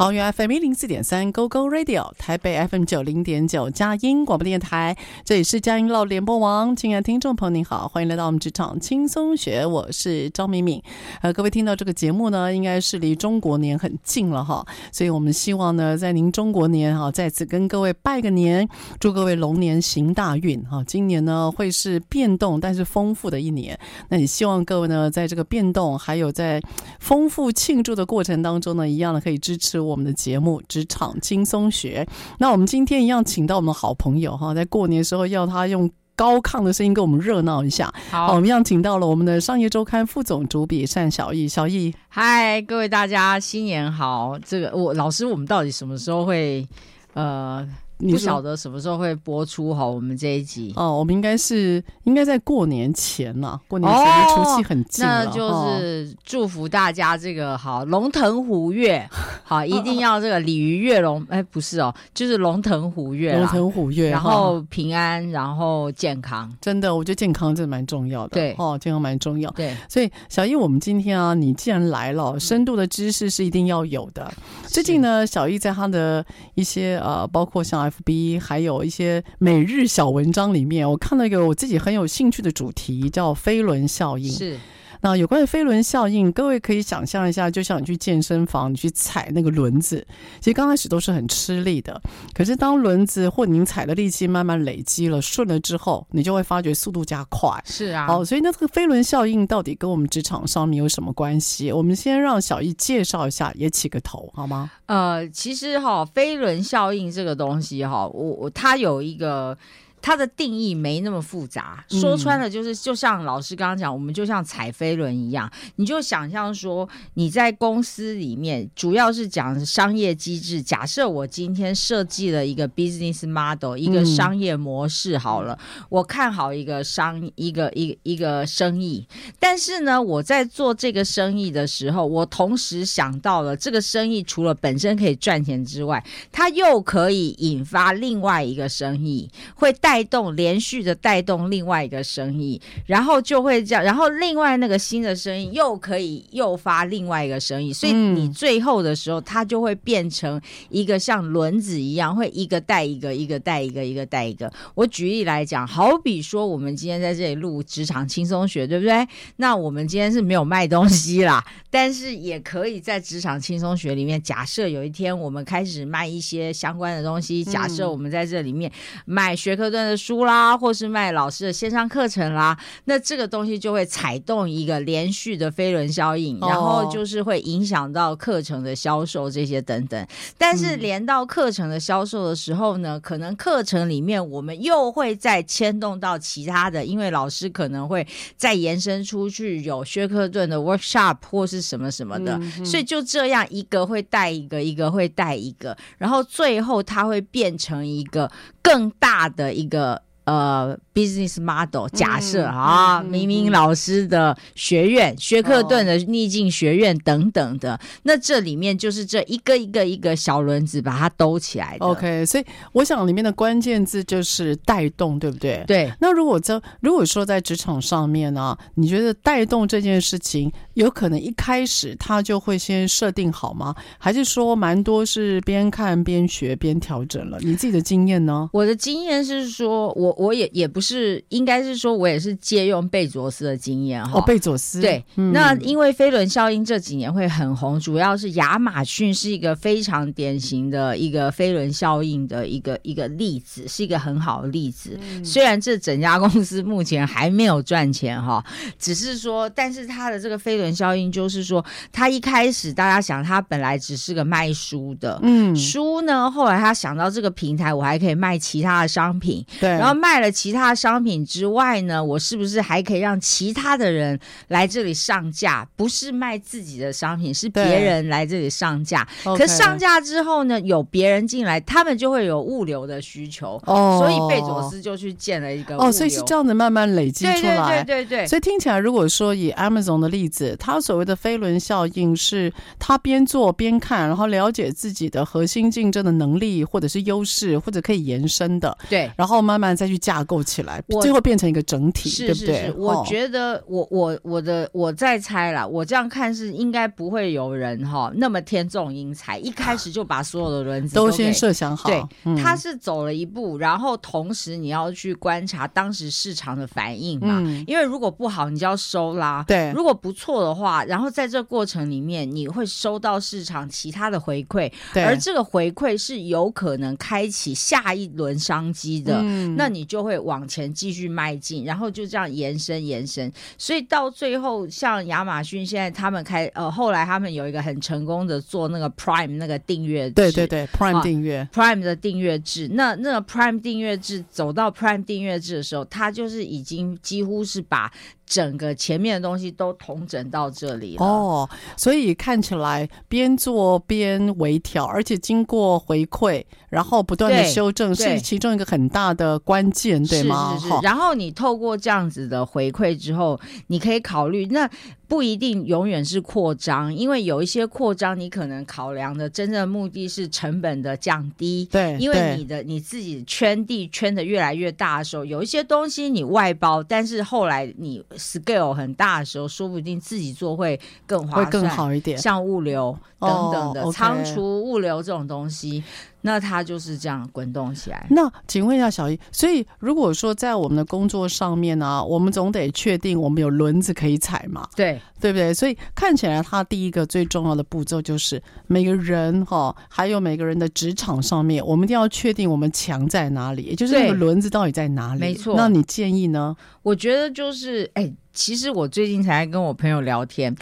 桃园 FM 一零四点三 Go Go Radio，台北 FM 九零点九佳音广播电台，这里是佳音乐联播网。亲爱的听众朋友，您好，欢迎来到我们职场轻松学，我是张敏敏。呃，各位听到这个节目呢，应该是离中国年很近了哈，所以我们希望呢，在您中国年哈，再次跟各位拜个年，祝各位龙年行大运哈。今年呢，会是变动但是丰富的一年，那也希望各位呢，在这个变动还有在丰富庆祝的过程当中呢，一样的可以支持我。我们的节目《职场轻松学》，那我们今天一样请到我们的好朋友哈，在过年的时候要他用高亢的声音跟我们热闹一下。好，好，我们一样请到了我们的商业周刊副总主笔单小易，小易，嗨，各位大家新年好！这个我老师，我们到底什么时候会呃？你不晓得什么时候会播出哈？我们这一集哦，我们应该是应该在过年前呐，过年前的除夕很近那就是祝福大家这个好龙腾虎跃，好一定要这个鲤鱼跃龙，哎，不是哦，就是龙腾虎跃，龙腾虎跃，然后平安，然后健康，真的，我觉得健康真的蛮重要的，对哦，健康蛮重要，对，所以小易，我们今天啊，你既然来了，深度的知识是一定要有的。最近呢，小易在他的一些呃，包括像。FB 还有一些每日小文章里面，我看到一个我自己很有兴趣的主题，叫飞轮效应。是。那有关于飞轮效应，各位可以想象一下，就像你去健身房，你去踩那个轮子，其实刚开始都是很吃力的。可是当轮子或您踩的力气慢慢累积了，顺了之后，你就会发觉速度加快。是啊，好，所以那这个飞轮效应到底跟我们职场上面有什么关系？我们先让小易介绍一下，也起个头好吗？呃，其实哈，飞轮效应这个东西哈，我我它有一个。它的定义没那么复杂，说穿了就是，就像老师刚刚讲，我们就像踩飞轮一样，你就想象说你在公司里面，主要是讲商业机制。假设我今天设计了一个 business model，一个商业模式，好了，我看好一个商一个一个一个生意，但是呢，我在做这个生意的时候，我同时想到了这个生意除了本身可以赚钱之外，它又可以引发另外一个生意，会带。带动连续的带动另外一个生意，然后就会这样，然后另外那个新的生意又可以诱发另外一个生意，所以你最后的时候，它就会变成一个像轮子一样，会一个带一个，一个带一个，一个带一个。我举例来讲，好比说我们今天在这里录职场轻松学，对不对？那我们今天是没有卖东西啦，但是也可以在职场轻松学里面，假设有一天我们开始卖一些相关的东西，假设我们在这里面卖学科段的书啦，或是卖老师的线上课程啦，那这个东西就会踩动一个连续的飞轮效应，然后就是会影响到课程的销售这些等等。但是连到课程的销售的时候呢，可能课程里面我们又会再牵动到其他的，因为老师可能会再延伸出去有薛克顿的 workshop 或是什么什么的，所以就这样一个会带一个，一个会带一个，然后最后它会变成一个更大的一个。呃 business model 假设、嗯、啊，嗯、明明老师的学院、嗯、薛克顿的逆境学院等等的，哦、那这里面就是这一个一个一个小轮子把它兜起来的。OK，所以我想里面的关键字就是带动，对不对？对。那如果在如果说在职场上面呢、啊，你觉得带动这件事情有可能一开始他就会先设定好吗？还是说蛮多是边看边学边调整了？你自己的经验呢？我的经验是说，我我也也不是，应该是说我也是借用贝佐斯的经验哈。哦，贝佐斯。对，嗯、那因为飞轮效应这几年会很红，主要是亚马逊是一个非常典型的一个飞轮效应的一个一个例子，是一个很好的例子。嗯、虽然这整家公司目前还没有赚钱哈，只是说，但是它的这个飞轮效应就是说，它一开始大家想，它本来只是个卖书的，嗯，书呢，后来他想到这个平台，我还可以卖其他的商品，对，然后卖了其他的商品之外呢，我是不是还可以让其他的人来这里上架？不是卖自己的商品，是别人来这里上架。可上架之后呢，有别人进来，他们就会有物流的需求，哦，所以贝佐斯就去建了一个哦，所以是这样子慢慢累积出来，对对对对对。所以听起来，如果说以 Amazon 的例子，它所谓的飞轮效应是它边做边看，然后了解自己的核心竞争的能力或者是优势，或者可以延伸的，对，然后慢慢再去架构起来，最后变成一个整体，是对不对？是是，我觉得我我我的我在猜啦，我这样看是应该不会有人哈那么天纵英才，一开始就把所有的轮子都，都先设想好。对，嗯、他是走了一步，然后同时你要去观察当时市场的反应嘛，嗯、因为如果不好，你就要收啦。对，如果不错的话，然后在这过程里面，你会收到市场其他的回馈，对，而这个回馈是有可能开启下一轮商机的，嗯、那你就会往前继续迈进，然后就这样延伸延伸，所以到最后，像亚马逊现在他们开呃，后来他们有一个很成功的做那个 Prime 那个订阅制，对对对，Prime 订阅、啊、Prime 的订阅制，那那个 Prime 订阅制走到 Prime 订阅制的时候，它就是已经几乎是把。整个前面的东西都统整到这里了哦，所以看起来边做边微调，而且经过回馈，然后不断的修正，是其中一个很大的关键，对吗？是是是。然后你透过这样子的回馈之后，你可以考虑那。不一定永远是扩张，因为有一些扩张，你可能考量的真正目的是成本的降低。对，因为你的你自己圈地圈的越来越大的时候，有一些东西你外包，但是后来你 scale 很大的时候，说不定自己做会更划算，会更好一点。像物流等等的、仓储物流这种东西。那它就是这样滚动起来。那请问一下小姨，所以如果说在我们的工作上面呢、啊，我们总得确定我们有轮子可以踩嘛？对，对不对？所以看起来，他第一个最重要的步骤就是每个人哈、哦，还有每个人的职场上面，我们一定要确定我们强在哪里，也就是那个轮子到底在哪里。没错。那你建议呢？我觉得就是，哎，其实我最近才跟我朋友聊天，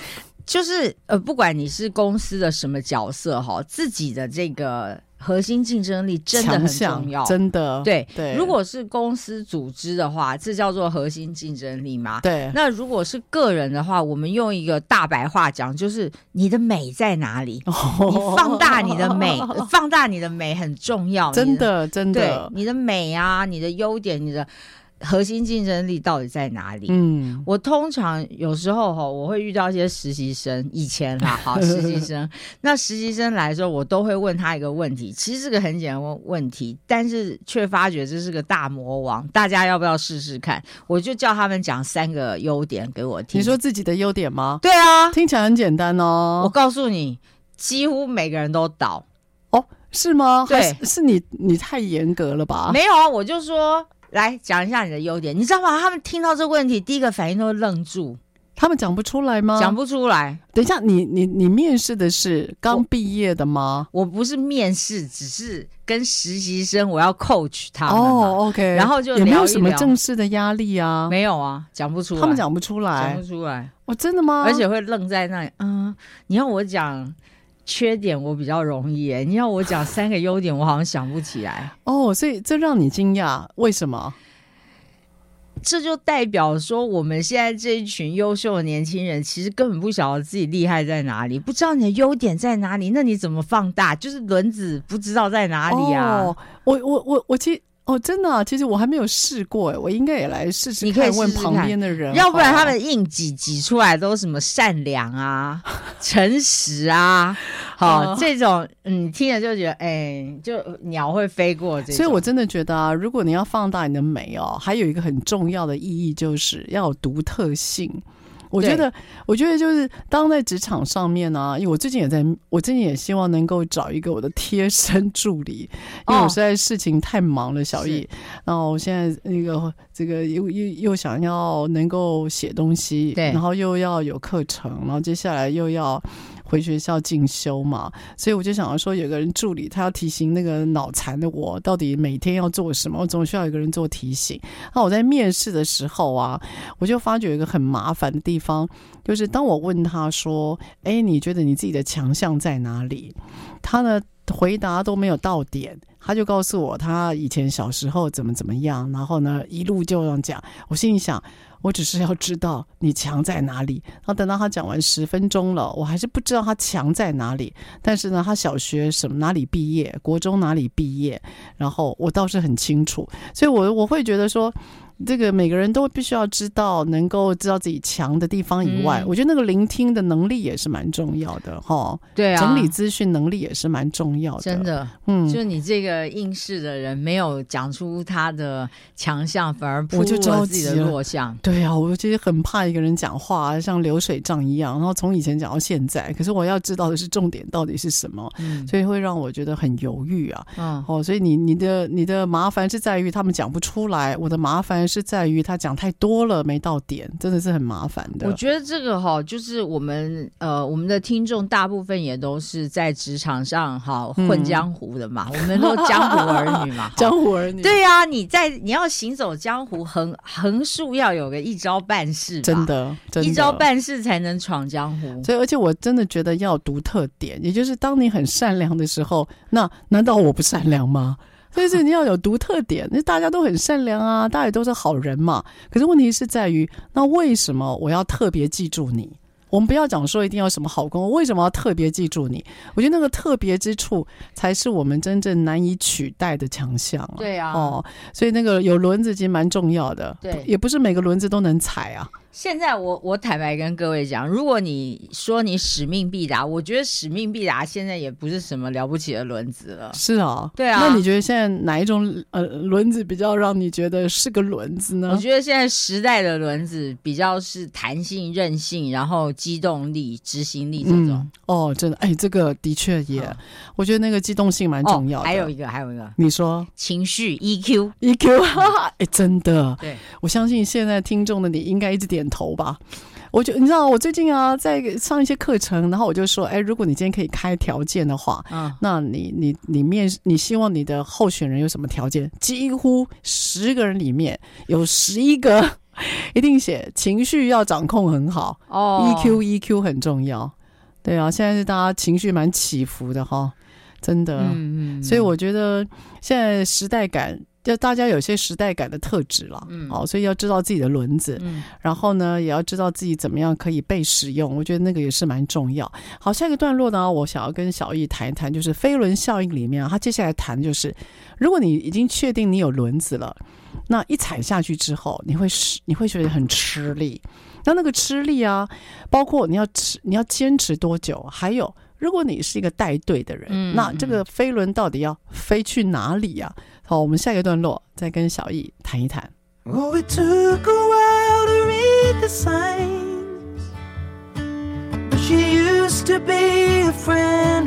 就是呃，不管你是公司的什么角色哈，自己的这个。核心竞争力真的很重要，真的。对对，如果是公司组织的话，这叫做核心竞争力嘛？对。那如果是个人的话，我们用一个大白话讲，就是你的美在哪里？哦、你放大你的美，放大你的美很重要。真的，真的。对，你的美啊，你的优点，你的。核心竞争力到底在哪里？嗯，我通常有时候哈，我会遇到一些实习生，以前啦，好实习生。那实习生来的时候，我都会问他一个问题，其实是个很简单问问题，但是却发觉这是个大魔王。大家要不要试试看？我就叫他们讲三个优点给我听。你说自己的优点吗？对啊，听起来很简单哦。我告诉你，几乎每个人都倒。哦，是吗？对，是，是你你太严格了吧？没有啊，我就说。来讲一下你的优点，你知道吗？他们听到这个问题，第一个反应都会愣住。他们讲不出来吗？讲不出来。等一下，你你你面试的是刚毕业的吗？我，我不是面试，只是跟实习生，我要 coach 他们。哦，OK。然后就也没有什么正式的压力啊？没有啊，讲不出来。他们讲不出来，讲不出来。哦，真的吗？而且会愣在那里。嗯，你要我讲。缺点我比较容易诶，你要我讲三个优点，我好像想不起来哦，所以这让你惊讶，为什么？这就代表说，我们现在这一群优秀的年轻人，其实根本不晓得自己厉害在哪里，不知道你的优点在哪里，那你怎么放大？就是轮子不知道在哪里啊？哦、我我我我其实。哦，真的、啊，其实我还没有试过哎，我应该也来试试看，你可以问旁边的人，要不然他们硬挤挤出来都是什么善良啊、诚实啊，好、哦、这种，嗯，听了就觉得哎，就鸟会飞过这。所以我真的觉得啊，如果你要放大你的美哦，还有一个很重要的意义就是要有独特性。我觉得，我觉得就是当在职场上面呢、啊，因为我最近也在，我最近也希望能够找一个我的贴身助理，因为我实在事情太忙了，小易。然后我现在那个这个又又又想要能够写东西，对，然后又要有课程，然后接下来又要。回学校进修嘛，所以我就想要说，有个人助理，他要提醒那个脑残的我，到底每天要做什么，我总需要有个人做提醒。那我在面试的时候啊，我就发觉一个很麻烦的地方，就是当我问他说：“哎，你觉得你自己的强项在哪里？”他呢回答都没有到点，他就告诉我他以前小时候怎么怎么样，然后呢一路就这样讲。我心里想。我只是要知道你强在哪里，然后等到他讲完十分钟了，我还是不知道他强在哪里。但是呢，他小学什么哪里毕业，国中哪里毕业，然后我倒是很清楚，所以我我会觉得说。这个每个人都必须要知道，能够知道自己强的地方以外，嗯、我觉得那个聆听的能力也是蛮重要的，哈。对啊，整理资讯能力也是蛮重要的。真的，嗯，就你这个应试的人没有讲出他的强项，反而暴露了自己的弱项。对啊，我其实很怕一个人讲话像流水账一样，然后从以前讲到现在。可是我要知道的是重点到底是什么，嗯、所以会让我觉得很犹豫啊。嗯，哦，所以你你的你的麻烦是在于他们讲不出来，我的麻烦。是在于他讲太多了，没到点，真的是很麻烦的。我觉得这个哈，就是我们呃，我们的听众大部分也都是在职场上哈混江湖的嘛，嗯、我们都江湖儿女嘛，江湖儿女。对呀、啊，你在你要行走江湖，横横竖要有个一招半式，真的，真的，一招半式才能闯江湖。所以，而且我真的觉得要有独特点，也就是当你很善良的时候，那难道我不善良吗？所以是你要有独特点，那大家都很善良啊，大家也都是好人嘛。可是问题是在于，那为什么我要特别记住你？我们不要讲说一定要什么好工，我为什么要特别记住你？我觉得那个特别之处才是我们真正难以取代的强项啊。对啊，哦，所以那个有轮子其实蛮重要的。对，也不是每个轮子都能踩啊。现在我我坦白跟各位讲，如果你说你使命必达，我觉得使命必达现在也不是什么了不起的轮子了。是啊，对啊。那你觉得现在哪一种呃轮子比较让你觉得是个轮子呢？我觉得现在时代的轮子比较是弹性、韧性，然后机动力、执行力这种。嗯、哦，真的，哎，这个的确也，哦、我觉得那个机动性蛮重要的。哦、还有一个，还有一个，你说情绪 EQ EQ，哈哈，哎，真的。对，我相信现在听众的你应该一直点。头吧，我就你知道，我最近啊在上一些课程，然后我就说，哎，如果你今天可以开条件的话，啊，那你你你面你希望你的候选人有什么条件？几乎十个人里面有十一个 一定写情绪要掌控很好哦，EQ EQ 很重要，对啊，现在是大家情绪蛮起伏的哈，真的，嗯嗯，所以我觉得现在时代感。就大家有些时代感的特质了，嗯，好，所以要知道自己的轮子，嗯，然后呢，也要知道自己怎么样可以被使用，我觉得那个也是蛮重要。好，下一个段落呢，我想要跟小易谈一谈，就是飞轮效应里面啊，他接下来谈就是，如果你已经确定你有轮子了，那一踩下去之后，你会你会觉得很吃力，那那个吃力啊，包括你要吃你要坚持多久，还有如果你是一个带队的人，嗯，那这个飞轮到底要飞去哪里呀？好，我们下一个段落再跟小易谈一谈。She used to be a friend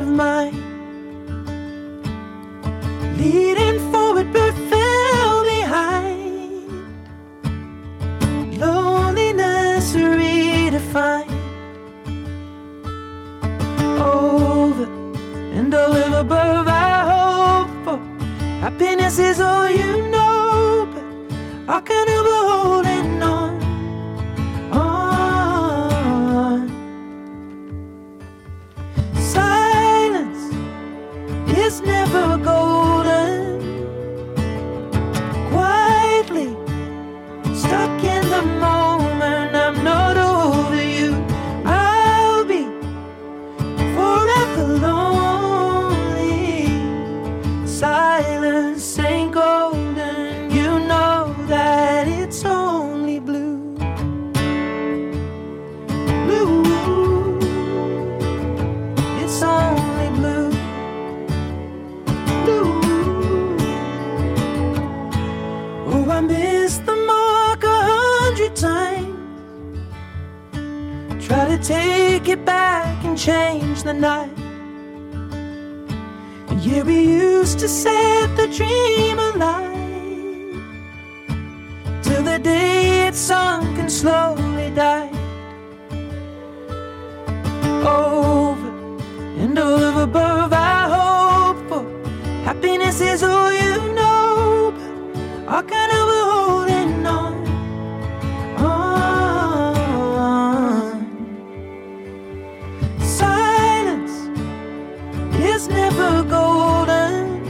is never golden.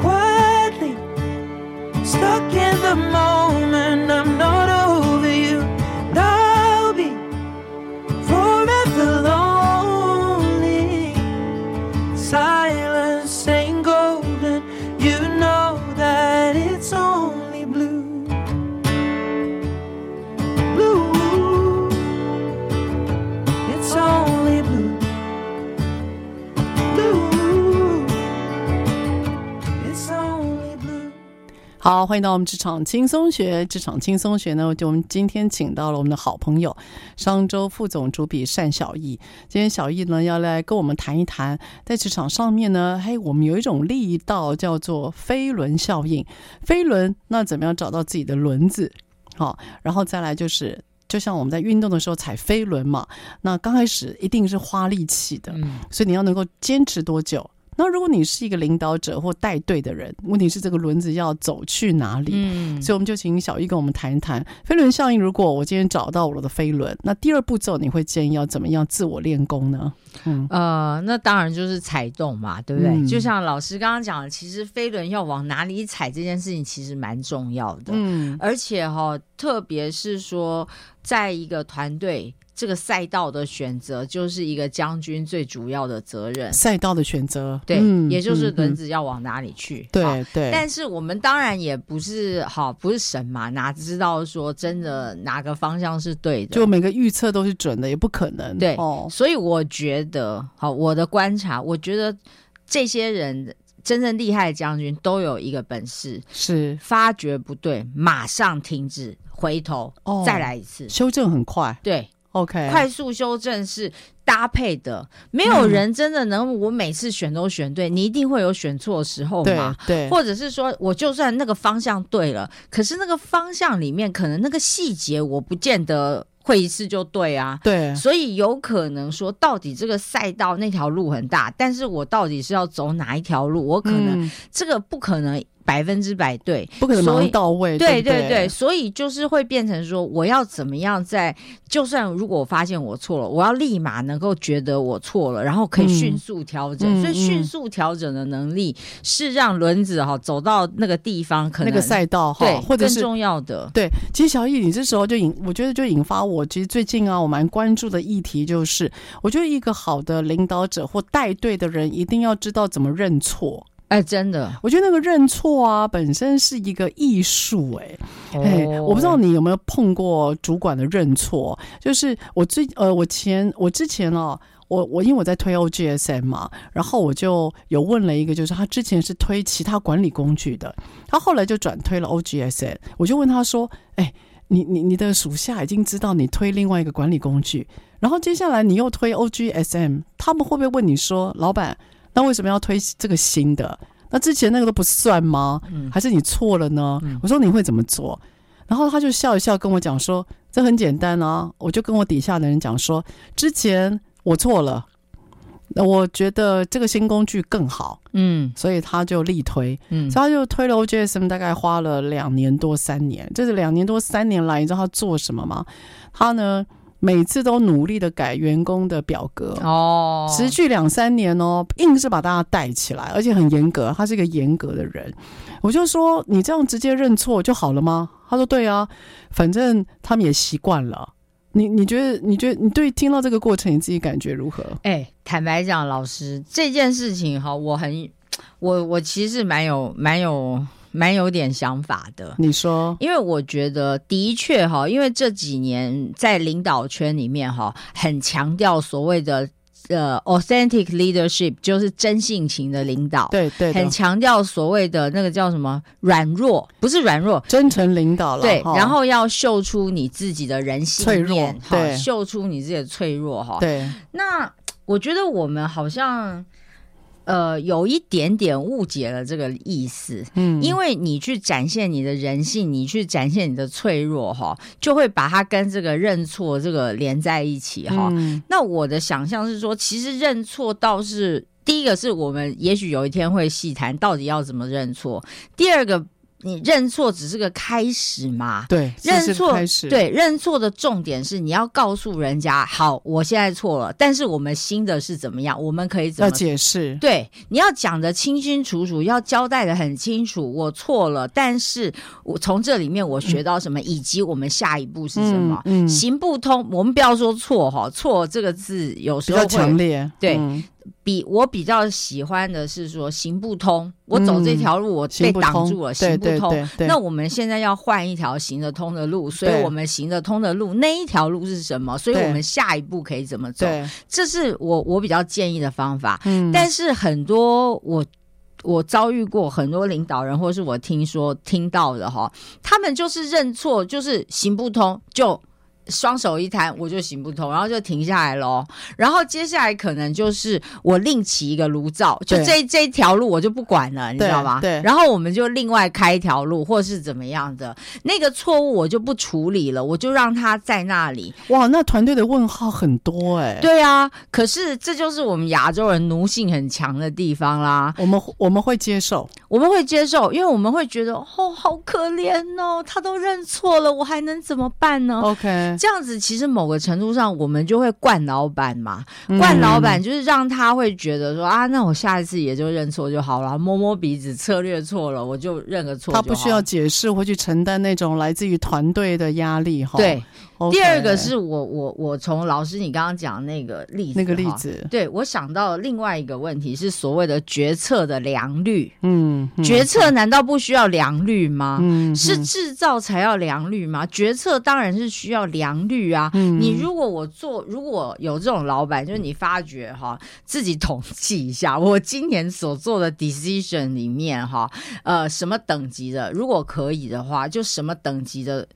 Quietly stuck in the moment. 好，欢迎到我们职场轻松学。职场轻松学呢，就我们今天请到了我们的好朋友商周副总主笔单小艺。今天小易呢要来跟我们谈一谈，在职场上面呢，嘿，我们有一种力道叫做飞轮效应。飞轮，那怎么样找到自己的轮子？好，然后再来就是，就像我们在运动的时候踩飞轮嘛，那刚开始一定是花力气的，嗯所以你要能够坚持多久？那如果你是一个领导者或带队的人，问题是这个轮子要走去哪里？嗯，所以我们就请小艺跟我们谈一谈飞轮效应。如果我今天找到我的飞轮，那第二步骤你会建议要怎么样自我练功呢？嗯，呃，那当然就是踩动嘛，对不对？嗯就像老师刚刚讲的，其实飞轮要往哪里踩这件事情其实蛮重要的。嗯，而且哈、哦，特别是说，在一个团队，这个赛道的选择就是一个将军最主要的责任。赛道的选择，对，嗯也就是轮嗯子要往哪里去。嗯对对，但是我们当然也不是好，不是神嘛，哪知道说真的哪个方向是对的？就每个预测都是准的，也不可能。对，哦，所以我觉得，好，我的观察，我觉得这些人真正厉害的将军都有一个本事，是发觉不对，马上停止，回头、哦再来一次。修正很快。对，OK，快速修正是搭配的，没有人真的能我每次选都选对，你一定会有选错的时候对嘛。对，或者是说，我就算那个方向对了，可是那个方向里面可能那个细节我不见得会一次就对啊。对所以有可能说，到底这个赛道那条路很大，但是我到底是要走哪一条路？我可能、嗯这个不可能百分之百对，不可能到位。对对不对对，所以就是会变成说，我要怎么样在，就算如果我发现我错了，我要立马能够觉得我错了，然后可以迅速调整。所以迅速调整的能力是让轮子哈走到那个地方，可能那个赛道哈，对或者是更重要的。对，其实小易，你这时候就引，我觉得就引发我，其实最近啊，我蛮关注的议题就是，我觉得一个好的领导者或带队的人，一定要知道怎么认错。哎，真的，我觉得那个认错啊，本身是一个艺术、欸，哎、哎，哦我不知道你有没有碰过主管的认错，就是我最呃，我前我之前哦、我我因为我在推 OGSM 嘛，然后我就有问了一个，就是他之前是推其他管理工具的，他后来就转推了 OGSM，我就问他说，哎，你你你的属下已经知道你推另外一个管理工具，然后接下来你又推 OGSM，他们会不会问你说，老板？那为什么要推这个新的？那之前那个都不算吗？嗯还是你错了呢？嗯我说你会怎么做？然后他就笑一笑跟我讲说：“这很简单啊。”我就跟我底下的人讲说：“之前我错了，那我觉得这个新工具更好，嗯所以他就力推，嗯所以他就推了 OJSM，大概花了两年多三年。这是两年多三年来，你知道他做什么吗？他呢每次都努力的改员工的表格。”哦，持续两三年哦，硬是把大家带起来，而且很严格。他是一个严格的人，我就说你这样直接认错就好了吗？他说对啊，反正他们也习惯了。你你觉得你觉得你对听到这个过程你自己感觉如何？哎，坦白讲，老师这件事情哈，我很，我我其实蛮有蛮有蛮有点想法的。你说因为我觉得的确哈，因为这几年在领导圈里面哈，很强调所谓的呃，authentic leadership 就是真性情的领导，对对，很强调所谓的那个叫什么软弱，不是软弱，真诚领导了。对，哦、然后要秀出你自己的人性脆弱，对，秀出你自己的脆弱哈。对，那我觉得我们好像。呃，有一点点误解了这个意思，嗯，因为你去展现你的人性，你去展现你的脆弱，哈，就会把它跟这个认错这个连在一起，哈、嗯。那我的想象是说，其实认错倒是第一个，是我们也许有一天会细谈到底要怎么认错，第二个。你认错只是个开始嘛？对，认错开始。对，认错的重点是你要告诉人家，好，我现在错了，但是我们新的是怎么样？我们可以怎么要解释？对，你要讲的清清楚楚，要交代的很清楚。我错了，但是我从这里面我学到什么，嗯、以及我们下一步是什么？嗯，嗯行不通。我们不要说错哈，错这个字有时候会强烈。对。嗯比我比较喜欢的是说行不通，我走这条路我被挡住了，行不通。那我们现在要换一条行得通的路，所以我们行得通的路那一条路是什么？所以我们下一步可以怎么走？这是我我比较建议的方法。嗯，但是很多我我遭遇过很多领导人，或是我听说听到的哈，他们就是认错，就是行不通就。双手一摊，我就行不通，然后就停下来喽。然后接下来可能就是我另起一个炉灶，就这这一条路我就不管了，你知道吗？对。然后我们就另外开一条路，或是怎么样的那个错误我就不处理了，我就让他在那里。哇，那团队的问号很多哎、欸。对啊，可是这就是我们亚洲人奴性很强的地方啦。我们我们会接受，我们会接受，因为我们会觉得哦，好可怜哦，他都认错了，我还能怎么办呢？OK。这样子其实某个程度上，我们就会惯老板嘛，惯老板就是让他会觉得说、嗯、啊，那我下一次也就认错就好了，摸摸鼻子，策略错了，我就认个错。他不需要解释，或去承担那种来自于团队的压力哈。对。Okay. 第二个是我我我从老师你刚刚讲那个例子，那个例子，对，我想到另外一个问题是所谓的决策的良率。嗯，嗯，决策难道不需要良率吗？嗯，是制造才要良率吗？决策当然是需要良率啊。嗯，你如果我做，如果有这种老板，就是你发觉哈，自己统计一下，我今年所做的 decision 里面哈，呃，什么等级的，如果可以的话，就什么等级的。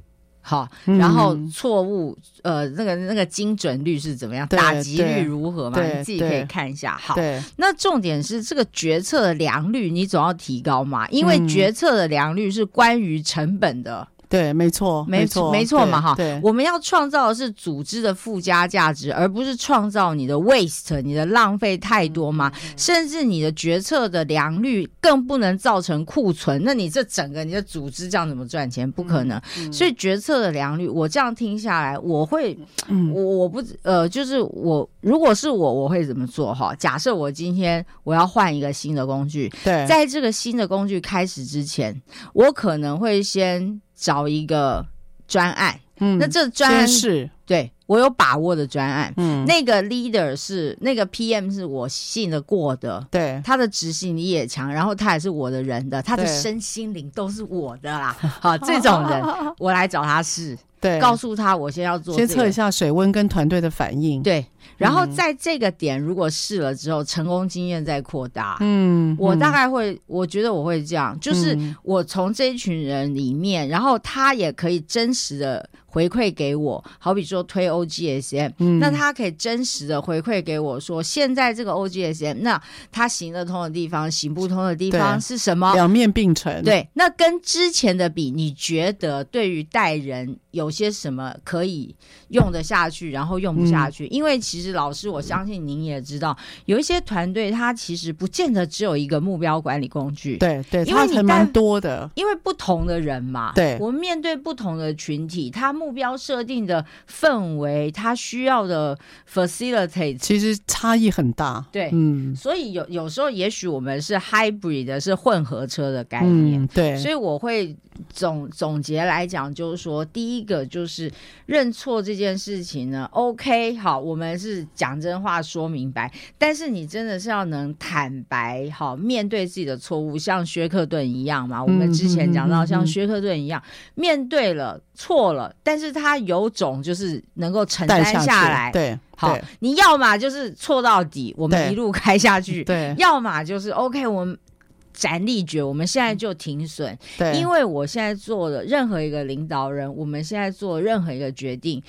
好，然后错误，呃，那个那个精准率是怎么样？打击率如何嘛？你自己可以看一下。好，那重点是这个决策的良率，你总要提高嘛，因为决策的良率是关于成本的。对，没错，没错，没错嘛，哈。对，我们要创造的是组织的附加价值，而不是创造你的 waste，你的浪费太多嘛。嗯、甚至你的决策的良率更不能造成库存，那你这整个你的组织这样怎么赚钱？不可能。嗯嗯、所以决策的良率，我这样听下来，我会，嗯、我我不呃，就是我如果是我，我会怎么做？哈，假设我今天我要换一个新的工具，对，在这个新的工具开始之前，我可能会先。找一个专案，嗯，那这专案是对我有把握的专案，嗯，那个 leader 是那个 PM 是我信得过的，对，他的执行力也强，然后他也是我的人的，他的身心灵都是我的啦，好，这种人 我来找他试。对，告诉他我先要做、这个，先测一下水温跟团队的反应。对，然后在这个点如果试了之后，嗯、成功经验再扩大。嗯，我大概会，我觉得我会这样，就是我从这一群人里面，然后他也可以真实的。回馈给我，好比说推 OGSM，、嗯、那他可以真实的回馈给我说，现在这个 OGSM，那他行得通的地方，行不通的地方是什么？两面并存。对，那跟之前的比，你觉得对于带人有些什么可以用得下去，然后用不下去？嗯、因为其实老师，我相信您也知道，有一些团队他其实不见得只有一个目标管理工具。对对，因为你还蛮多的，因为不同的人嘛，对，我们面对不同的群体，他。目标设定的氛围，他需要的 facilitate 其实差异很大。对，嗯，所以有有时候，也许我们是 hybrid 的，是混合车的概念。嗯、对，所以我会总总结来讲，就是说，第一个就是认错这件事情呢，OK，好，我们是讲真话说明白，但是你真的是要能坦白，好，面对自己的错误，像薛克顿一样嘛。我们之前讲到像薛克顿一样，嗯、面对了错了，但是他有种就是能够承担下来，对，好，你要么就是错到底，我们一路开下去，对，要么就是 OK，我们。斩立决，我们现在就停损。对，因为我现在做的任何一个领导人，我们现在做任何一个决定，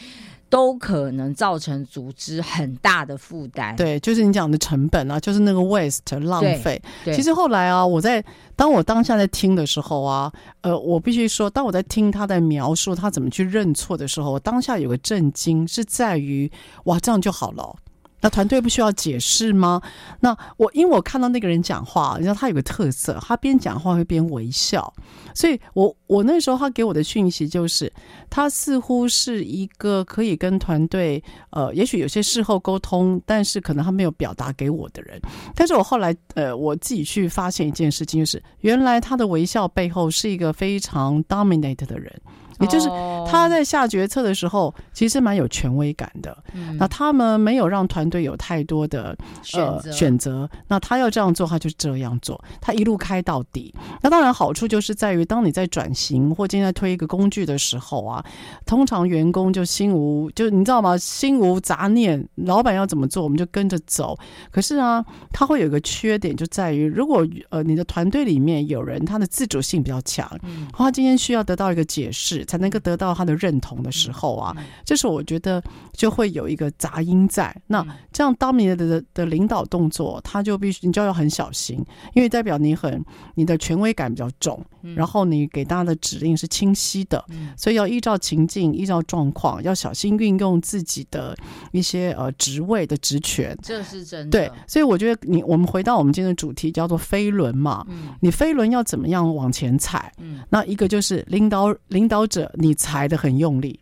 都可能造成组织很大的负担。对，就是你讲的成本啊，就是那个 waste 浪费。对，其实后来啊，我在当我当下在听的时候啊，呃，我必须说，当我在听他在描述他怎么去认错的时候，我当下有个震惊，是在于哇，这样就好了。那团队不需要解释吗？那我因为我看到那个人讲话，你知道他有个特色，他边讲话会边微笑，所以我我那时候他给我的讯息就是，他似乎是一个可以跟团队呃，也许有些事后沟通，但是可能他没有表达给我的人。但是我后来呃，我自己去发现一件事情，就是原来他的微笑背后是一个非常 dominate 的人。也就是他在下决策的时候，其实蛮有权威感的。嗯、那他们没有让团队有太多的呃选择。那他要这样做，他就这样做。他一路开到底。那当然好处就是在于，当你在转型或现在推一个工具的时候啊，通常员工就心无就你知道吗？心无杂念，老板要怎么做，我们就跟着走。可是啊，他会有一个缺点，就在于如果呃你的团队里面有人他的自主性比较强，嗯，他今天需要得到一个解释。才能够得到他的认同的时候啊，这是我觉得就会有一个杂音在。那这样当你的的的领导动作，他就必须你就要很小心，因为代表你很你的权威感比较重，然后你给大家的指令是清晰的，所以要依照情境、依照状况，要小心运用自己的一些呃职位的职权。这是真的。对，所以我觉得你我们回到我们今天的主题叫做飞轮嘛，你飞轮要怎么样往前踩？那一个就是领导领导者。你踩的很用力，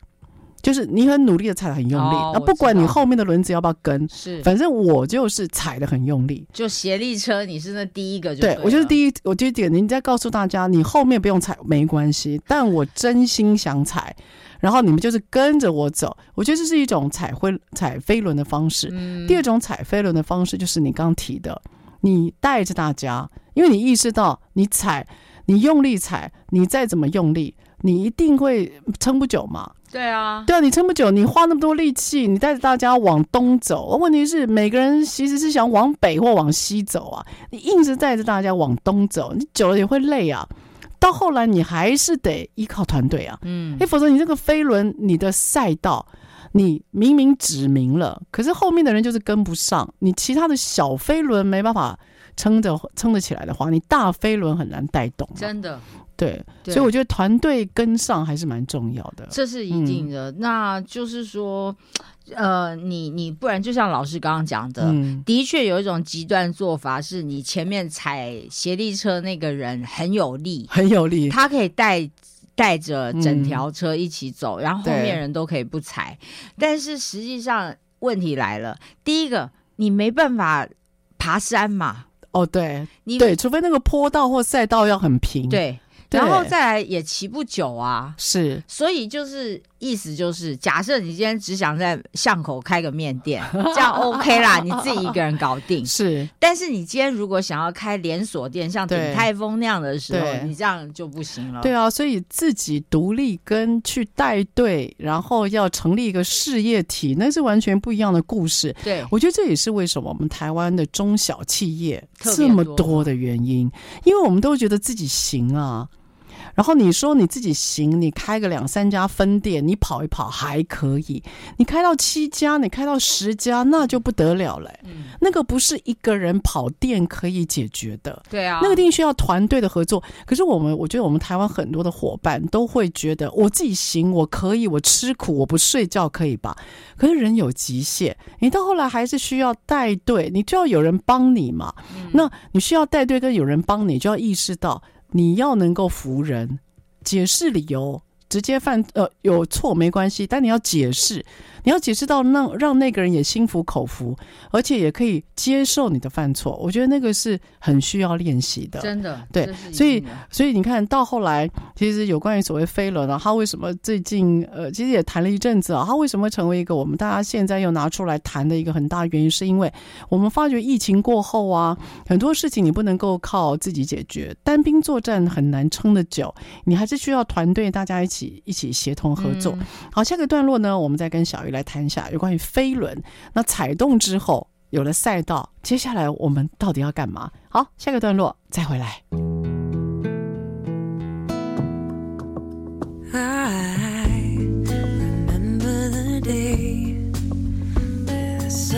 就是你很努力的踩得很用力。那、哦、不管你后面的轮子要不要跟，是反正我就是踩的很用力。就协力车，你是那第一个就对，对我就是第一。我就点，你再告诉大家，你后面不用踩没关系，但我真心想踩，然后你们就是跟着我走。我觉得这是一种踩飞踩飞轮的方式。嗯、第二种踩飞轮的方式就是你刚提的，你带着大家，因为你意识到你踩，你用力踩，你再怎么用力。你一定会撑不久嘛？对啊，对啊，你撑不久，你花那么多力气，你带着大家往东走，问题是每个人其实是想往北或往西走啊。你硬是带着大家往东走，你久了也会累啊。到后来你还是得依靠团队啊，嗯，哎，否则你这个飞轮，你的赛道，你明明指明了，可是后面的人就是跟不上，你其他的小飞轮没办法撑着撑得起来的话，你大飞轮很难带动，真的。对，对，所以我觉得团队跟上还是蛮重要的，这是一定的。嗯、那就是说，呃，你你不然就像老师刚刚讲的，嗯、的确有一种极端做法，是你前面踩斜力车那个人很有力，很有力，他可以带带着整条车一起走，嗯、然后后面人都可以不踩。但是实际上问题来了，第一个你没办法爬山嘛？哦，对，你对，除非那个坡道或赛道要很平，对。然后再来也骑不久啊，是，所以就是。意思就是，假设你今天只想在巷口开个面店，这样 OK 啦，你自己一个人搞定。是，但是你今天如果想要开连锁店，像鼎泰丰那样的时候，你这样就不行了。对啊，所以自己独立跟去带队，然后要成立一个事业体，那是完全不一样的故事。对，我觉得这也是为什么我们台湾的中小企业这么多的原因，因为我们都觉得自己行啊。然后你说你自己行，你开个两三家分店，你跑一跑还可以。你开到七家，你开到十家，那就不得了了。嗯，那个不是一个人跑店可以解决的。对啊，那个一定需要团队的合作。可是我们，我觉得我们台湾很多的伙伴都会觉得，我自己行，我可以，我吃苦，我不睡觉可以吧？可是人有极限，你到后来还是需要带队，你就要有人帮你嘛。嗯，那你需要带队跟有人帮你，就要意识到。你要能够服人，解释理由，直接犯呃有错没关系，但你要解释，你要解释到让让那个人也心服口服，而且也可以接受你的犯错。我觉得那个是很需要练习的，真的。对，所以所以你看到后来，其实有关于所谓飞轮啊，他为什么最近呃，其实也谈了一阵子啊，他为什么成为一个我们大家现在又拿出来谈的一个很大原因，是因为我们发觉疫情过后啊，很多事情你不能够靠自己解决，单兵作战很难撑得久，你还是需要团队，大家一起一起协同合作。嗯、好，下个段落呢，我们再跟小鱼来谈一下有关于飞轮。那踩动之后有了赛道，接下来我们到底要干嘛？好，下个段落再回来。九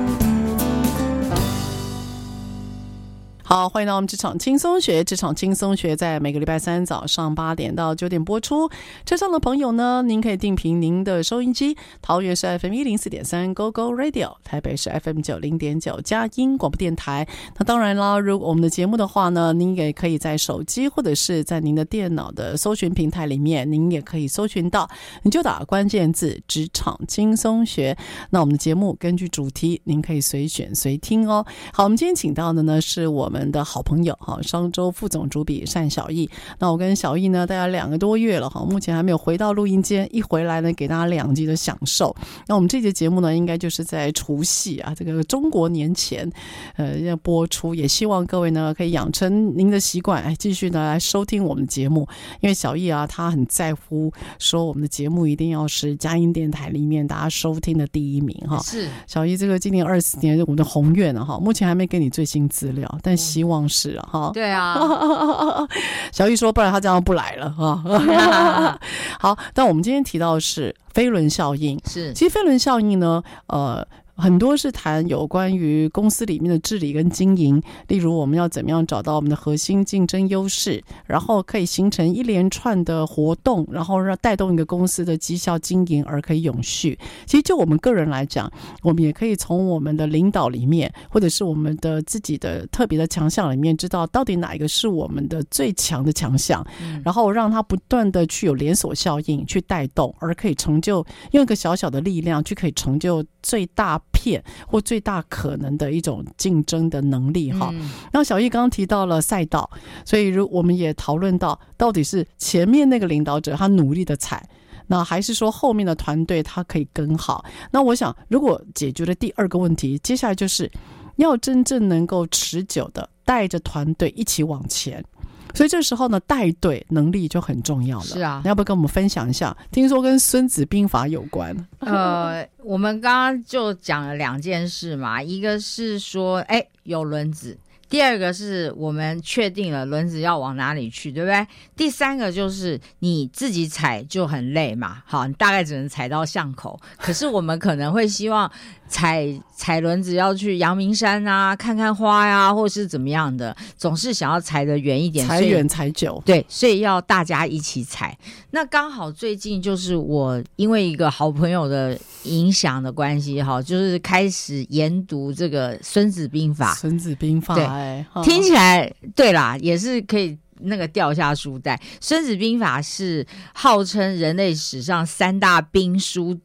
好，欢迎到我们职场轻松学。职场轻松学在每个礼拜三早上八点到九点播出。车上的朋友呢，您可以定频您的收音机，桃园是 FM 一零四点三 Go Go Radio，台北是 FM 九零点九佳音广播电台。那当然啦，如果我们的节目的话呢，您也可以在手机或者是在您的电脑的搜寻平台里面，您也可以搜寻到，你就打关键字“职场轻松学”。那我们的节目根据主题，您可以随选随听哦。好，我们今天请到的呢是我们。的好朋友哈，商周副总主笔单小艺。那我跟小艺呢，大概两个多月了哈，目前还没有回到录音间。一回来呢，给大家两集的享受。那我们这节节目呢，应该就是在除夕啊，这个中国年前，呃，要播出。也希望各位呢，可以养成您的习惯，哎，继续呢来收听我们的节目。因为小艺啊，他很在乎说我们的节目一定要是佳音电台里面大家收听的第一名哈。是小艺，这个今年二四年我们的宏愿哈，目前还没给你最新资料，但。希望是啊，哈，对啊，小玉说，不然他这样不来了哈。好，但我们今天提到的是飞轮效应，是，其实飞轮效应呢，呃。很多是谈有关于公司里面的治理跟经营，例如我们要怎么样找到我们的核心竞争优势，然后可以形成一连串的活动，然后让带动一个公司的绩效经营而可以永续。其实就我们个人来讲，我们也可以从我们的领导里面，或者是我们的自己的特别的强项里面，知道到底哪一个是我们的最强的强项，然后让它不断的去有连锁效应去带动，而可以成就用一个小小的力量去可以成就最大。片或最大可能的一种竞争的能力哈。嗯、然后小易刚刚提到了赛道，所以如我们也讨论到，到底是前面那个领导者他努力的踩，那还是说后面的团队他可以跟好？那我想，如果解决了第二个问题，接下来就是要真正能够持久的带着团队一起往前。所以这时候呢，带队能力就很重要了。是啊，你要不要跟我们分享一下？听说跟《孙子兵法》有关。呃，我们刚刚就讲了两件事嘛，一个是说，哎，有轮子。第二个是我们确定了轮子要往哪里去，对不对？第三个就是你自己踩就很累嘛，好，你大概只能踩到巷口。可是我们可能会希望。踩 踩轮子要去阳明山啊，看看花呀、啊，或是怎么样的，总是想要踩得远一点，踩远踩久。对，所以要大家一起踩。那刚好最近就是我因为一个好朋友的影响的关系，哈，就是开始研读这个《孙子兵法》。孙子兵法，对，哎，听起来对啦，也是可以那个掉下书袋。《孙子兵法》是号称人类史上三大兵书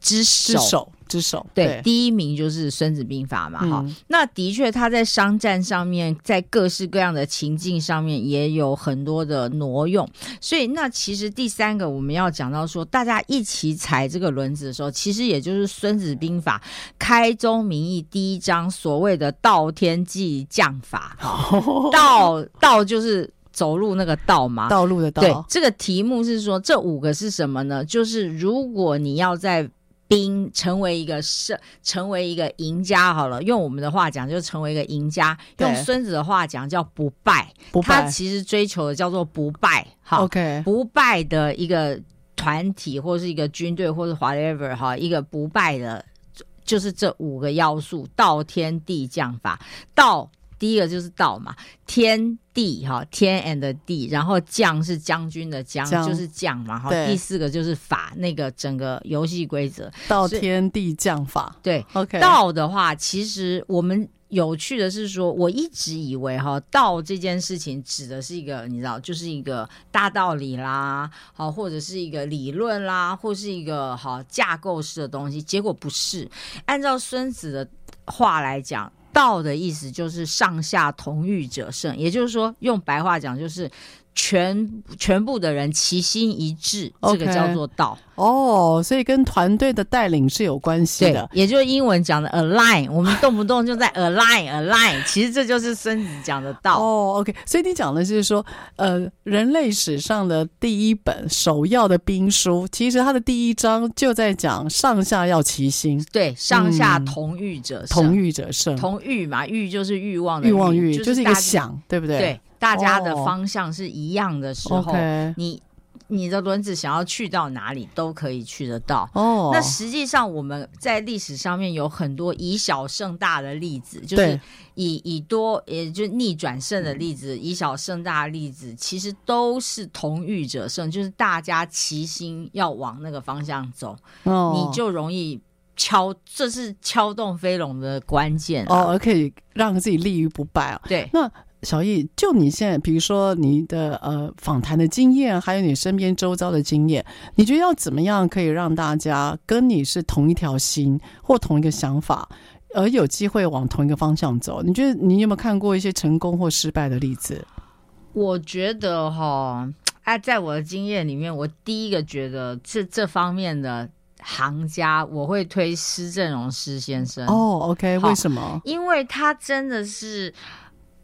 之首。之首，对，对，第一名就是《孙子兵法》嘛，哈、嗯。那的确，他在商战上面，在各式各样的情境上面也有很多的挪用。所以，那其实第三个我们要讲到说，大家一起踩这个轮子的时候，其实也就是《孙子兵法》开宗明义第一章所谓的“道天计将法”。道道就是走路那个道嘛，道路的道。对，这个题目是说这五个是什么呢？就是如果你要在兵成为一个胜，成为一个赢家好了。用我们的话讲，就成为一个赢家。用孙子的话讲，叫不败。不败。他其实追求的叫做不败。好，OK，不败的一个团体，或是一个军队，或是 whatever 哈，一个不败的，就是这五个要素：道、天、地、将、法。道。第一个就是道嘛，天地哈，天 and 地，然后将是将军的将，就是将嘛哈。第四个就是法，那个整个游戏规则，道天地将法。对，OK。道的话，其实我们有趣的是说，我一直以为哈，道这件事情指的是一个，你知道，就是一个大道理啦，好，或者是一个理论啦，或是一个好架构式的东西。结果不是，按照孙子的话来讲。道的意思就是上下同欲者胜，也就是说，用白话讲就是全全部的人齐心一致，okay. 这个叫做道。哦，所以跟团队的带领是有关系的，也就是英文讲的 align。我们动不动就在 align align，其实这就是孙子讲的道。哦，OK，所以你讲的就是说，呃，人类史上的第一本首要的兵书，其实它的第一章就在讲上下要齐心，对，上下同欲者胜，同欲者胜，同欲嘛，欲就是欲望的欲，欲望欲，就是一个想，对不对？对，大家的方向是一样的时候，你。你的轮子想要去到哪里都可以去得到哦。那实际上我们在历史上面有很多以小胜大的例子，就是以以多也就逆转胜的例子，以小胜大的例子，其实都是同欲者胜，就是大家齐心要往那个方向走，哦、你就容易敲，这是敲动飞龙的关键哦，而可以让自己立于不败啊。对，那。小易，就你现在，比如说你的呃访谈的经验，还有你身边周遭的经验，你觉得要怎么样可以让大家跟你是同一条心或同一个想法，而有机会往同一个方向走？你觉得你有没有看过一些成功或失败的例子？我觉得哈，哎，在我的经验里面，我第一个觉得这这方面的行家，我会推施正荣施先生。哦，OK，为什么？因为他真的是。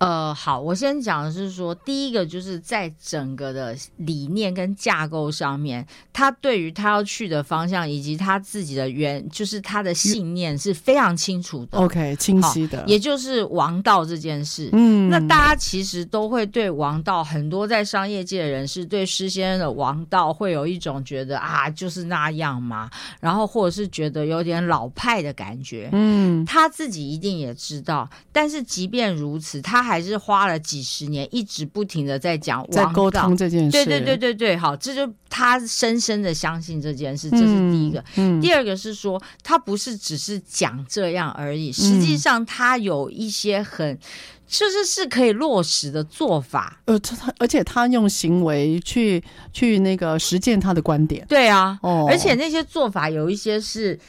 呃，好，我先讲的是说，第一个就是在整个的理念跟架构上面，他对于他要去的方向以及他自己的原，就是他的信念是非常清楚的。OK，清晰的，也就是王道这件事。嗯，那大家其实都会对王道，很多在商业界的人士对施先生的王道会有一种觉得啊，就是那样嘛，然后或者是觉得有点老派的感觉。嗯，他自己一定也知道，但是即便如此，他还。还是花了几十年，一直不停的在讲，在沟通这件事。对对对对对，好，这就他深深的相信这件事，这是第一个。嗯，第二个是说，他不是只是讲这样而已，实际上他有一些很，就是是可以落实的做法。呃，他而且他用行为去去那个实践他的观点。对啊，哦，而且那些做法有一些是。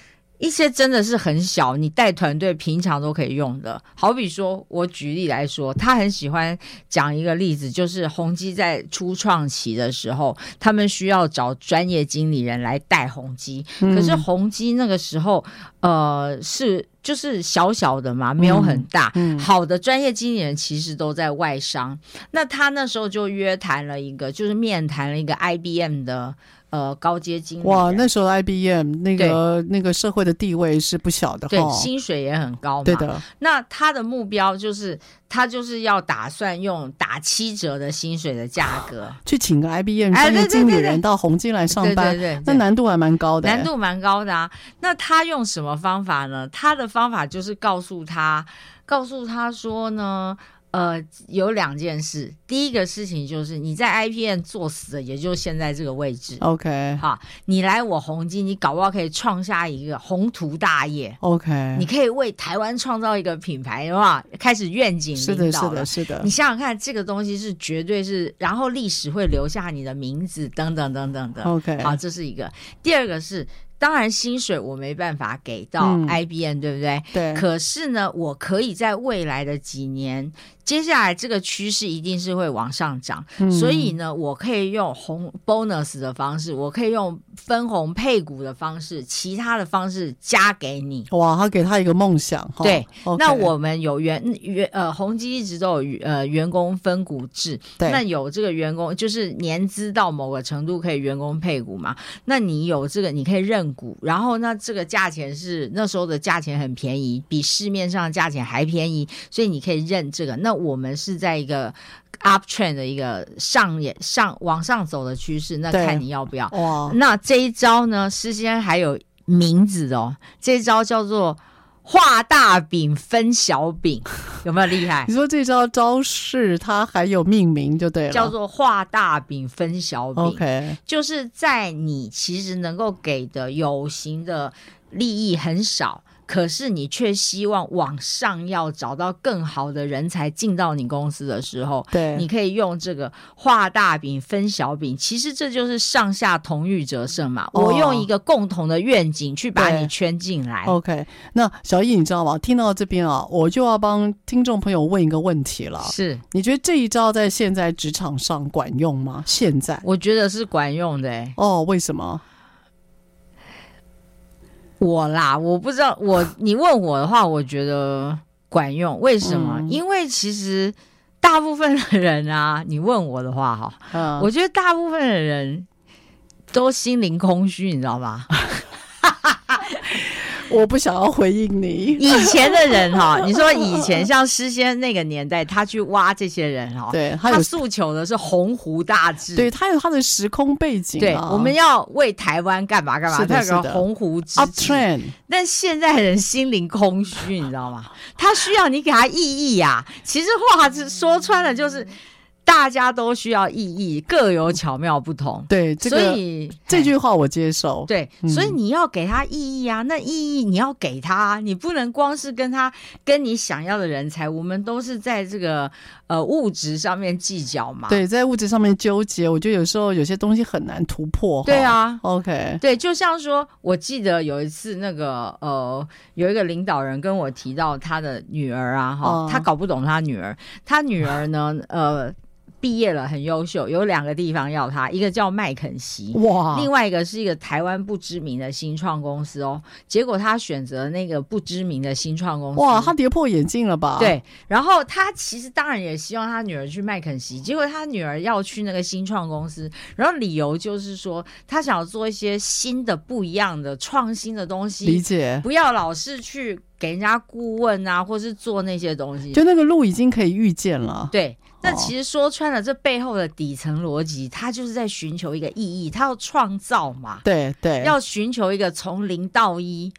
一些真的是很小，你带团队平常都可以用的。好比说，我举例来说，他很喜欢讲一个例子，就是宏基在初创期的时候，他们需要找专业经理人来带宏基。可是宏基那个时候，呃，是就是小小的嘛，没有很大。好的专业经理人其实都在外商。那他那时候就约谈了一个，就是面谈了一个 IBM 的。呃，高阶经理哇，那时候 IBM 那个那个社会的地位是不小的，对，薪水也很高嘛。对的。那他的目标就是，他就是要打算用打七折的薪水的价格 去请个 IBM 专业经理人到宏基来上班，对对，那难度还蛮高的，难度蛮高的啊。那他用什么方法呢？他的方法就是告诉他，告诉他说呢。呃，有两件事。第一个事情就是你在 IPN 做死的，也就是现在这个位置。OK，好，你来我宏基，你搞不好可以创下一个宏图大业。OK，你可以为台湾创造一个品牌的话，开始愿景领导了。是的，是的，是的。你想想看，这个东西是绝对是，然后历史会留下你的名字，等等等等的。OK，好，这是一个。第二个是。当然，薪水我没办法给到 IBM，、嗯、对不对？对。可是呢，我可以在未来的几年，接下来这个趋势一定是会往上涨，嗯、所以呢，我可以用红 bonus 的方式，我可以用分红配股的方式，其他的方式加给你。哇，他给他一个梦想。对。哦、那我们有员员呃，宏基一直都有呃员工分股制。对。那有这个员工就是年资到某个程度可以员工配股嘛？那你有这个，你可以认。股，然后那这个价钱是那时候的价钱很便宜，比市面上的价钱还便宜，所以你可以认这个。那我们是在一个 uptrend 的一个上也上往上走的趋势，那看你要不要。哇，那这一招呢，事先还有名字哦，这一招叫做。画大饼分小饼，有没有厉害？你说这招招式，它还有命名就对了，叫做画大饼分小饼。OK，就是在你其实能够给的有形的利益很少。可是你却希望往上要找到更好的人才进到你公司的时候，对，你可以用这个画大饼分小饼，其实这就是上下同欲者胜嘛。哦、我用一个共同的愿景去把你圈进来。OK，那小易你知道吗？听到这边啊，我就要帮听众朋友问一个问题了。是，你觉得这一招在现在职场上管用吗？现在我觉得是管用的、欸。哦，为什么？我啦，我不知道。我 你问我的话，我觉得管用。为什么？嗯、因为其实大部分的人啊，你问我的话，哈、嗯，我觉得大部分的人都心灵空虚，你知道吗？我不想要回应你。以前的人哈，你说以前像诗仙那个年代，他去挖这些人哈，对，他诉求的是鸿鹄大志，对他有他的时空背景、啊。对，我们要为台湾干嘛干嘛，他有个鸿鹄之志。但现在人心灵空虚，你知道吗？他需要你给他意义呀、啊。其实话是说穿了就是。大家都需要意义，各有巧妙不同。对，这个、所以这句话我接受。对，嗯、所以你要给他意义啊，那意义你要给他，你不能光是跟他跟你想要的人才。我们都是在这个呃物质上面计较嘛。对，在物质上面纠结，我觉得有时候有些东西很难突破。对啊，OK，对，就像说，我记得有一次那个呃，有一个领导人跟我提到他的女儿啊，哈、哦，他搞不懂他女儿，他女儿呢，呃。毕业了，很优秀，有两个地方要他，一个叫麦肯锡，哇，另外一个是一个台湾不知名的新创公司哦。结果他选择那个不知名的新创公司，哇，他跌破眼镜了吧？对，然后他其实当然也希望他女儿去麦肯锡，结果他女儿要去那个新创公司，然后理由就是说他想要做一些新的、不一样的、创新的东西，理解，不要老是去给人家顾问啊，或是做那些东西，就那个路已经可以预见了，对。那其实说穿了，这背后的底层逻辑，他就是在寻求一个意义，他要创造嘛，对对，要寻求一个从零到一。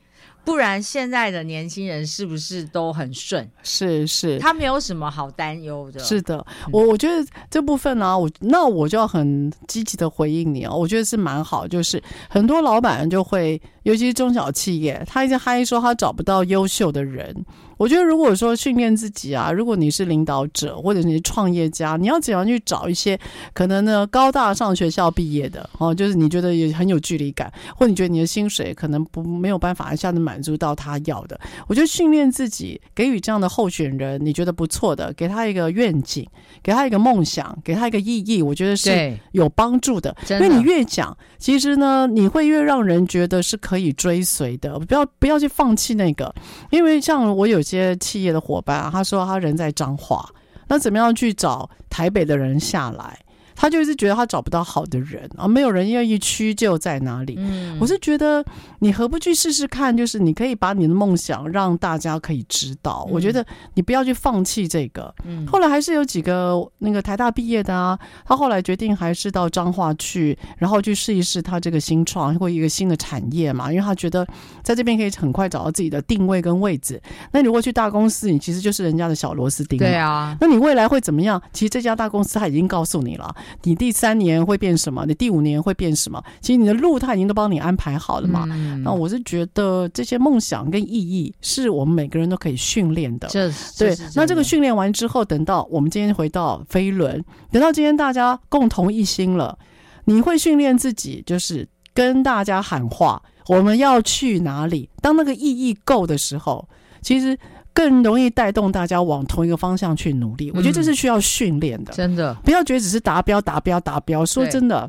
不然现在的年轻人是不是都很顺？是是，他没有什么好担忧的。是的，我我觉得这部分呢、啊，我那我就要很积极的回应你哦。我觉得是蛮好，就是很多老板就会，尤其是中小企业，他一直嗨说他找不到优秀的人。我觉得如果说训练自己啊，如果你是领导者或者你是创业家，你要怎样去找一些可能呢高大上学校毕业的哦，就是你觉得也很有距离感，或你觉得你的薪水可能不没有办法一下子满足到他要的。我觉得训练自己，给予这样的候选人，你觉得不错的，给他一个愿景，给他一个梦想，给他一个意义，我觉得是有帮助的。因为你越讲，其实呢，你会越让人觉得是可以追随的。不要不要去放弃那个，因为像我有些企业的伙伴啊，他说他人在彰化，那怎么样去找台北的人下来？他就一直觉得他找不到好的人啊，没有人愿意屈就在哪里。嗯，我是觉得你何不去试试看？就是你可以把你的梦想让大家可以知道。我觉得你不要去放弃这个。嗯，后来还是有几个那个台大毕业的啊，他后来决定还是到彰化去，然后去试一试他这个新创或一个新的产业嘛，因为他觉得在这边可以很快找到自己的定位跟位置。那你如果去大公司，你其实就是人家的小螺丝钉。对啊，那你未来会怎么样？其实这家大公司他已经告诉你了。你第三年会变什么？你第五年会变什么？其实你的路他已经都帮你安排好了嘛。嗯、那我是觉得这些梦想跟意义是我们每个人都可以训练的。这对。那这个训练完之后，等到我们今天回到飞轮，等到今天大家共同一心了，你会训练自己，就是跟大家喊话：我们要去哪里？当那个意义够的时候，其实。更容易带动大家往同一个方向去努力，我觉得这是需要训练的。真的，不要觉得只是达标、达标、达标。说真的，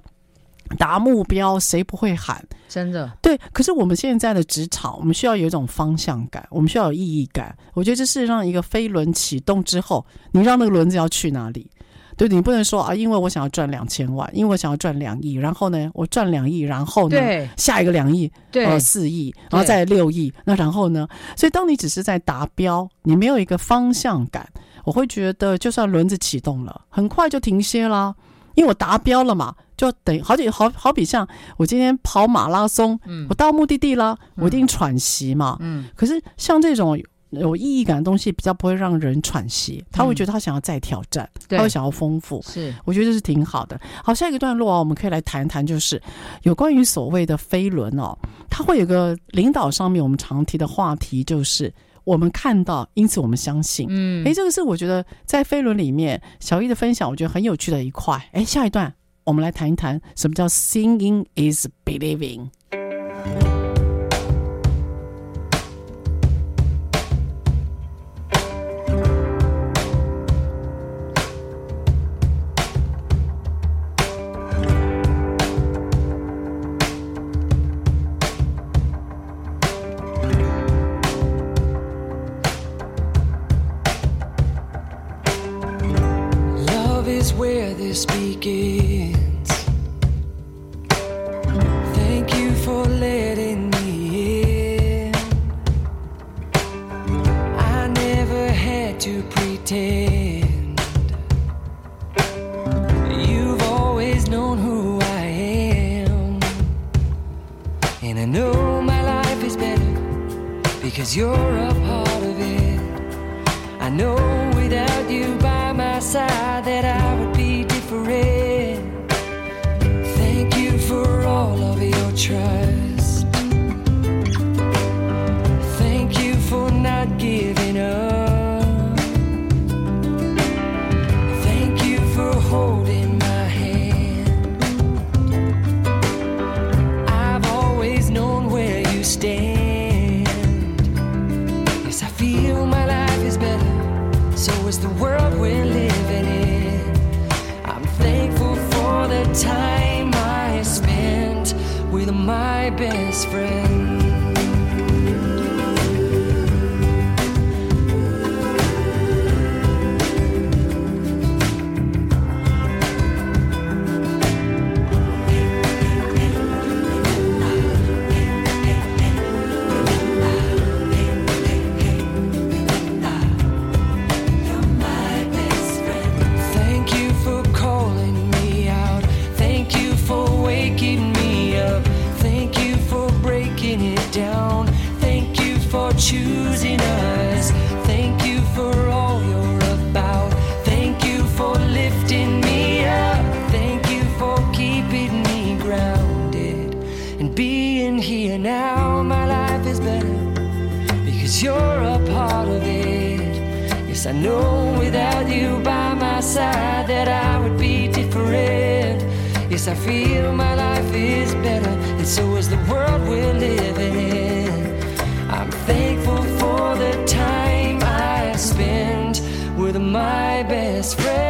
达目标谁不会喊？真的，对。可是我们现在的职场，我们需要有一种方向感，我们需要有意义感。我觉得这是让一个飞轮启动之后，你让那个轮子要去哪里？对，你不能说啊，因为我想要赚两千万，因为我想要赚两亿，然后呢，我赚两亿，然后呢，下一个两亿，对，呃，四亿，然后再六亿，那然后呢？所以当你只是在达标，你没有一个方向感，我会觉得，就算轮子启动了，很快就停歇啦，因为我达标了嘛，就等好几好好比像我今天跑马拉松，嗯，我到目的地了，我一定喘息嘛，嗯，可是像这种。有意义感的东西比较不会让人喘息，他会觉得他想要再挑战，嗯、他会想要丰富。是，我觉得这是挺好的。好，下一个段落啊，我们可以来谈谈，就是有关于所谓的飞轮哦，它会有个领导上面我们常提的话题，就是我们看到，因此我们相信。嗯，诶，这个是我觉得在飞轮里面小易的分享，我觉得很有趣的一块。诶，下一段我们来谈一谈什么叫 “singing is believing。is where this begins. Know without you by my side that I would be different. Yes, I feel my life is better, and so is the world we're living in. I'm thankful for the time I spent with my best friend.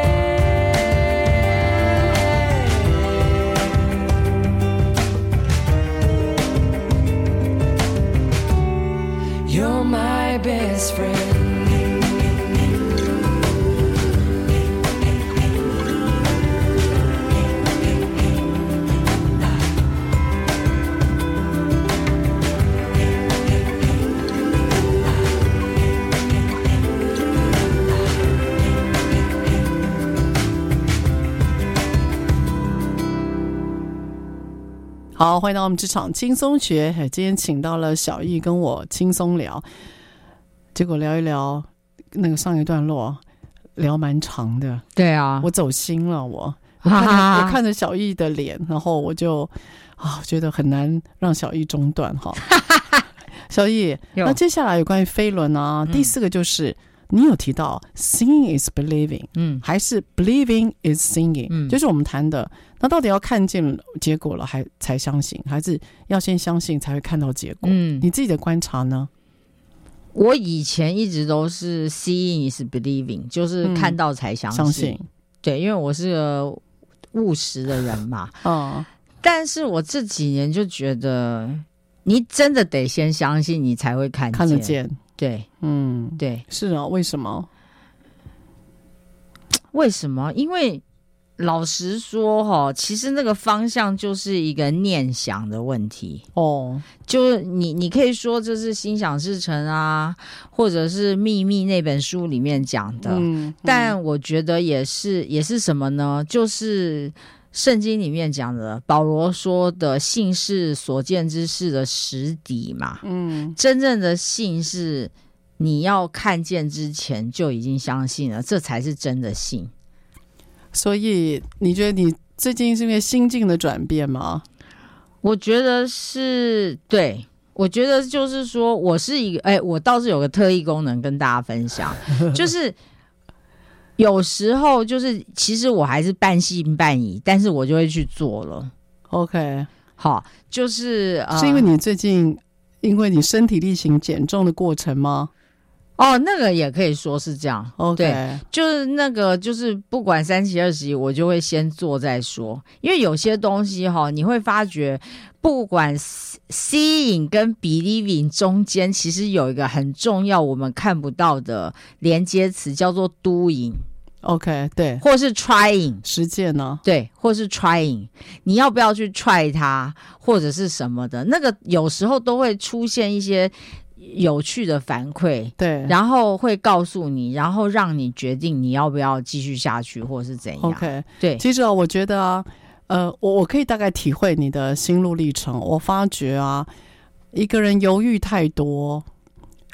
好，欢迎到我们职场轻松学。哎，今天请到了小易跟我轻松聊，结果聊一聊那个上一段落，聊蛮长的。对啊，我走心了，我 我看着我看着小易的脸，然后我就啊觉得很难让小易中断哈。小易，那接下来有关于飞轮啊，第四个就是。你有提到 seeing is believing，嗯，还是 believing is seeing，嗯，就是我们谈的，那到底要看见结果了还才相信，还是要先相信才会看到结果？嗯，你自己的观察呢？我以前一直都是 seeing is believing，就是看到才相信，嗯、相信。对，因为我是个务实的人嘛，嗯，但是我这几年就觉得，你真的得先相信，你才会看见。看得见。对，嗯，对，是啊，为什么？为什么？因为老实说，哈，其实那个方向就是一个念想的问题哦。就是你，你可以说这是心想事成啊，或者是秘密那本书里面讲的，嗯，但我觉得也是，也是什么呢？就是。圣经里面讲的，保罗说的“信是所见之事的实底”嘛，嗯，真正的信是你要看见之前就已经相信了，这才是真的信。所以你觉得你最近是因为心境的转变吗？我觉得是，对，我觉得就是说我是一个，哎，我倒是有个特异功能跟大家分享，就是。有时候就是，其实我还是半信半疑，但是我就会去做了。OK，好，就是、呃、是因为你最近因为你身体力行减重的过程吗？哦，那个也可以说是这样。OK，对，就是那个就是不管三七二十一，我就会先做再说。因为有些东西哈，你会发觉，不管 seeing 跟 believing 中间，其实有一个很重要我们看不到的连接词，叫做 doing。OK，对，或是 trying 实践呢？对，或是 trying，你要不要去 try 它，或者是什么的？那个有时候都会出现一些。有趣的反馈，对，然后会告诉你，然后让你决定你要不要继续下去，或是怎样。OK，对。其实啊，我觉得啊，呃，我我可以大概体会你的心路历程。我发觉啊，一个人犹豫太多，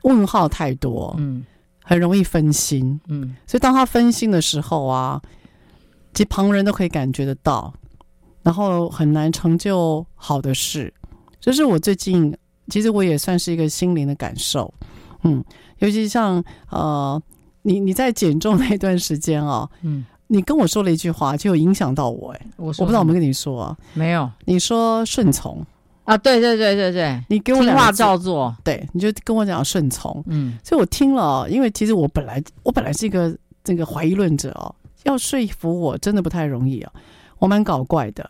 问号太多，嗯，很容易分心，嗯。所以当他分心的时候啊，其实旁人都可以感觉得到，然后很难成就好的事。这是我最近。其实我也算是一个心灵的感受，嗯，尤其像呃，你你在减重那段时间哦，嗯，你跟我说了一句话，就有影响到我，哎，我我不知道我没跟你说啊，没有，你说顺从。啊，对对对对对，你给我听话照做，对，你就跟我讲顺从，嗯，所以我听了，因为其实我本来我本来是一个这个怀疑论者哦，要说服我真的不太容易啊，我蛮搞怪的，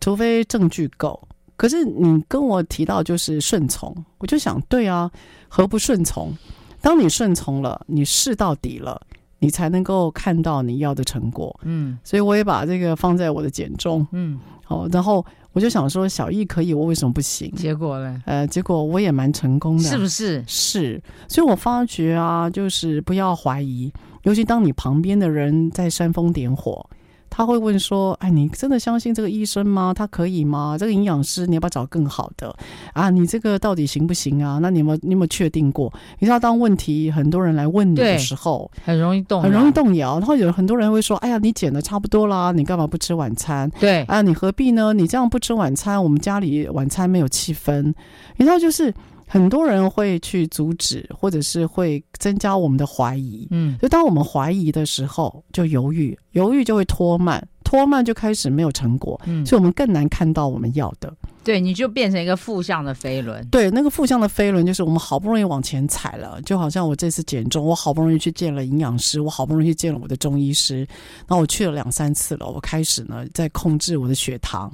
除非证据够。可是你跟我提到就是顺从，我就想，对啊，何不顺从？当你顺从了，你试到底了，你才能够看到你要的成果。嗯，所以我也把这个放在我的简中。嗯，好，然后我就想说，小易可以，我为什么不行？结果呢？呃，结果我也蛮成功的，是不是？是，所以我发觉啊，就是不要怀疑，尤其当你旁边的人在煽风点火。他会问说：“哎，你真的相信这个医生吗？他可以吗？这个营养师你要不要找更好的啊？你这个到底行不行啊？那你有没有你有没有确定过？你知道，当问题很多人来问你的时候，很容易动，很容易动摇。然后有很多人会说：‘哎呀，你减的差不多啦，你干嘛不吃晚餐？’对，啊，你何必呢？你这样不吃晚餐，我们家里晚餐没有气氛。你知道，就是。”很多人会去阻止，或者是会增加我们的怀疑。嗯，就当我们怀疑的时候，就犹豫，犹豫就会拖慢，拖慢就开始没有成果。嗯，所以我们更难看到我们要的。对，你就变成一个负向的飞轮。对，那个负向的飞轮就是我们好不容易往前踩了，就好像我这次减重，我好不容易去见了营养师，我好不容易去见了我的中医师，然后我去了两三次了，我开始呢在控制我的血糖。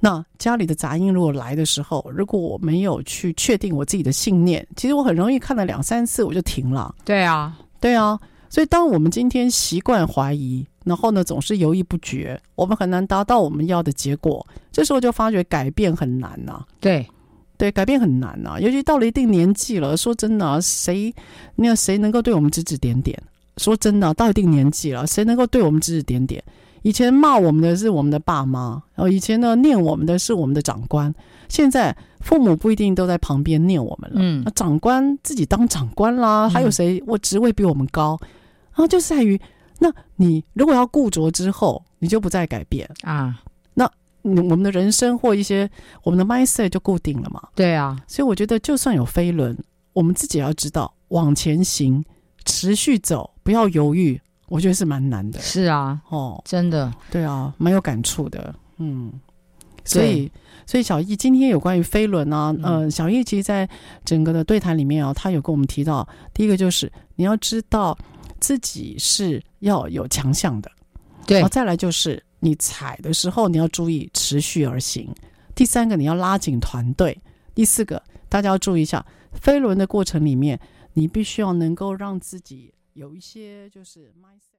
那家里的杂音如果来的时候，如果我没有去确定我自己的信念，其实我很容易看了两三次我就停了。对啊，对啊。所以当我们今天习惯怀疑，然后呢总是犹豫不决，我们很难达到我们要的结果。这时候就发觉改变很难呐、啊。对，对，改变很难呐、啊。尤其到了一定年纪了，说真的、啊，谁那个谁能够对我们指指点点？说真的、啊，到一定年纪了，谁能够对我们指指点点？以前骂我们的是我们的爸妈，然后以前呢念我们的是我们的长官，现在父母不一定都在旁边念我们了。嗯，那长官自己当长官啦，还有谁我职位比我们高？然后就在于，那你如果要固着之后，你就不再改变啊。那我们的人生或一些我们的 mindset 就固定了嘛？对啊，所以我觉得就算有飞轮，我们自己也要知道往前行，持续走，不要犹豫。我觉得是蛮难的，是啊，哦，真的，对啊，蛮有感触的，嗯，所以，所以小易今天有关于飞轮啊，嗯、呃，小易其实在整个的对谈里面啊，他有跟我们提到，第一个就是你要知道自己是要有强项的，对，然后再来就是你踩的时候你要注意持续而行，第三个你要拉紧团队，第四个大家要注意一下飞轮的过程里面，你必须要能够让自己。有一些就是 mindset。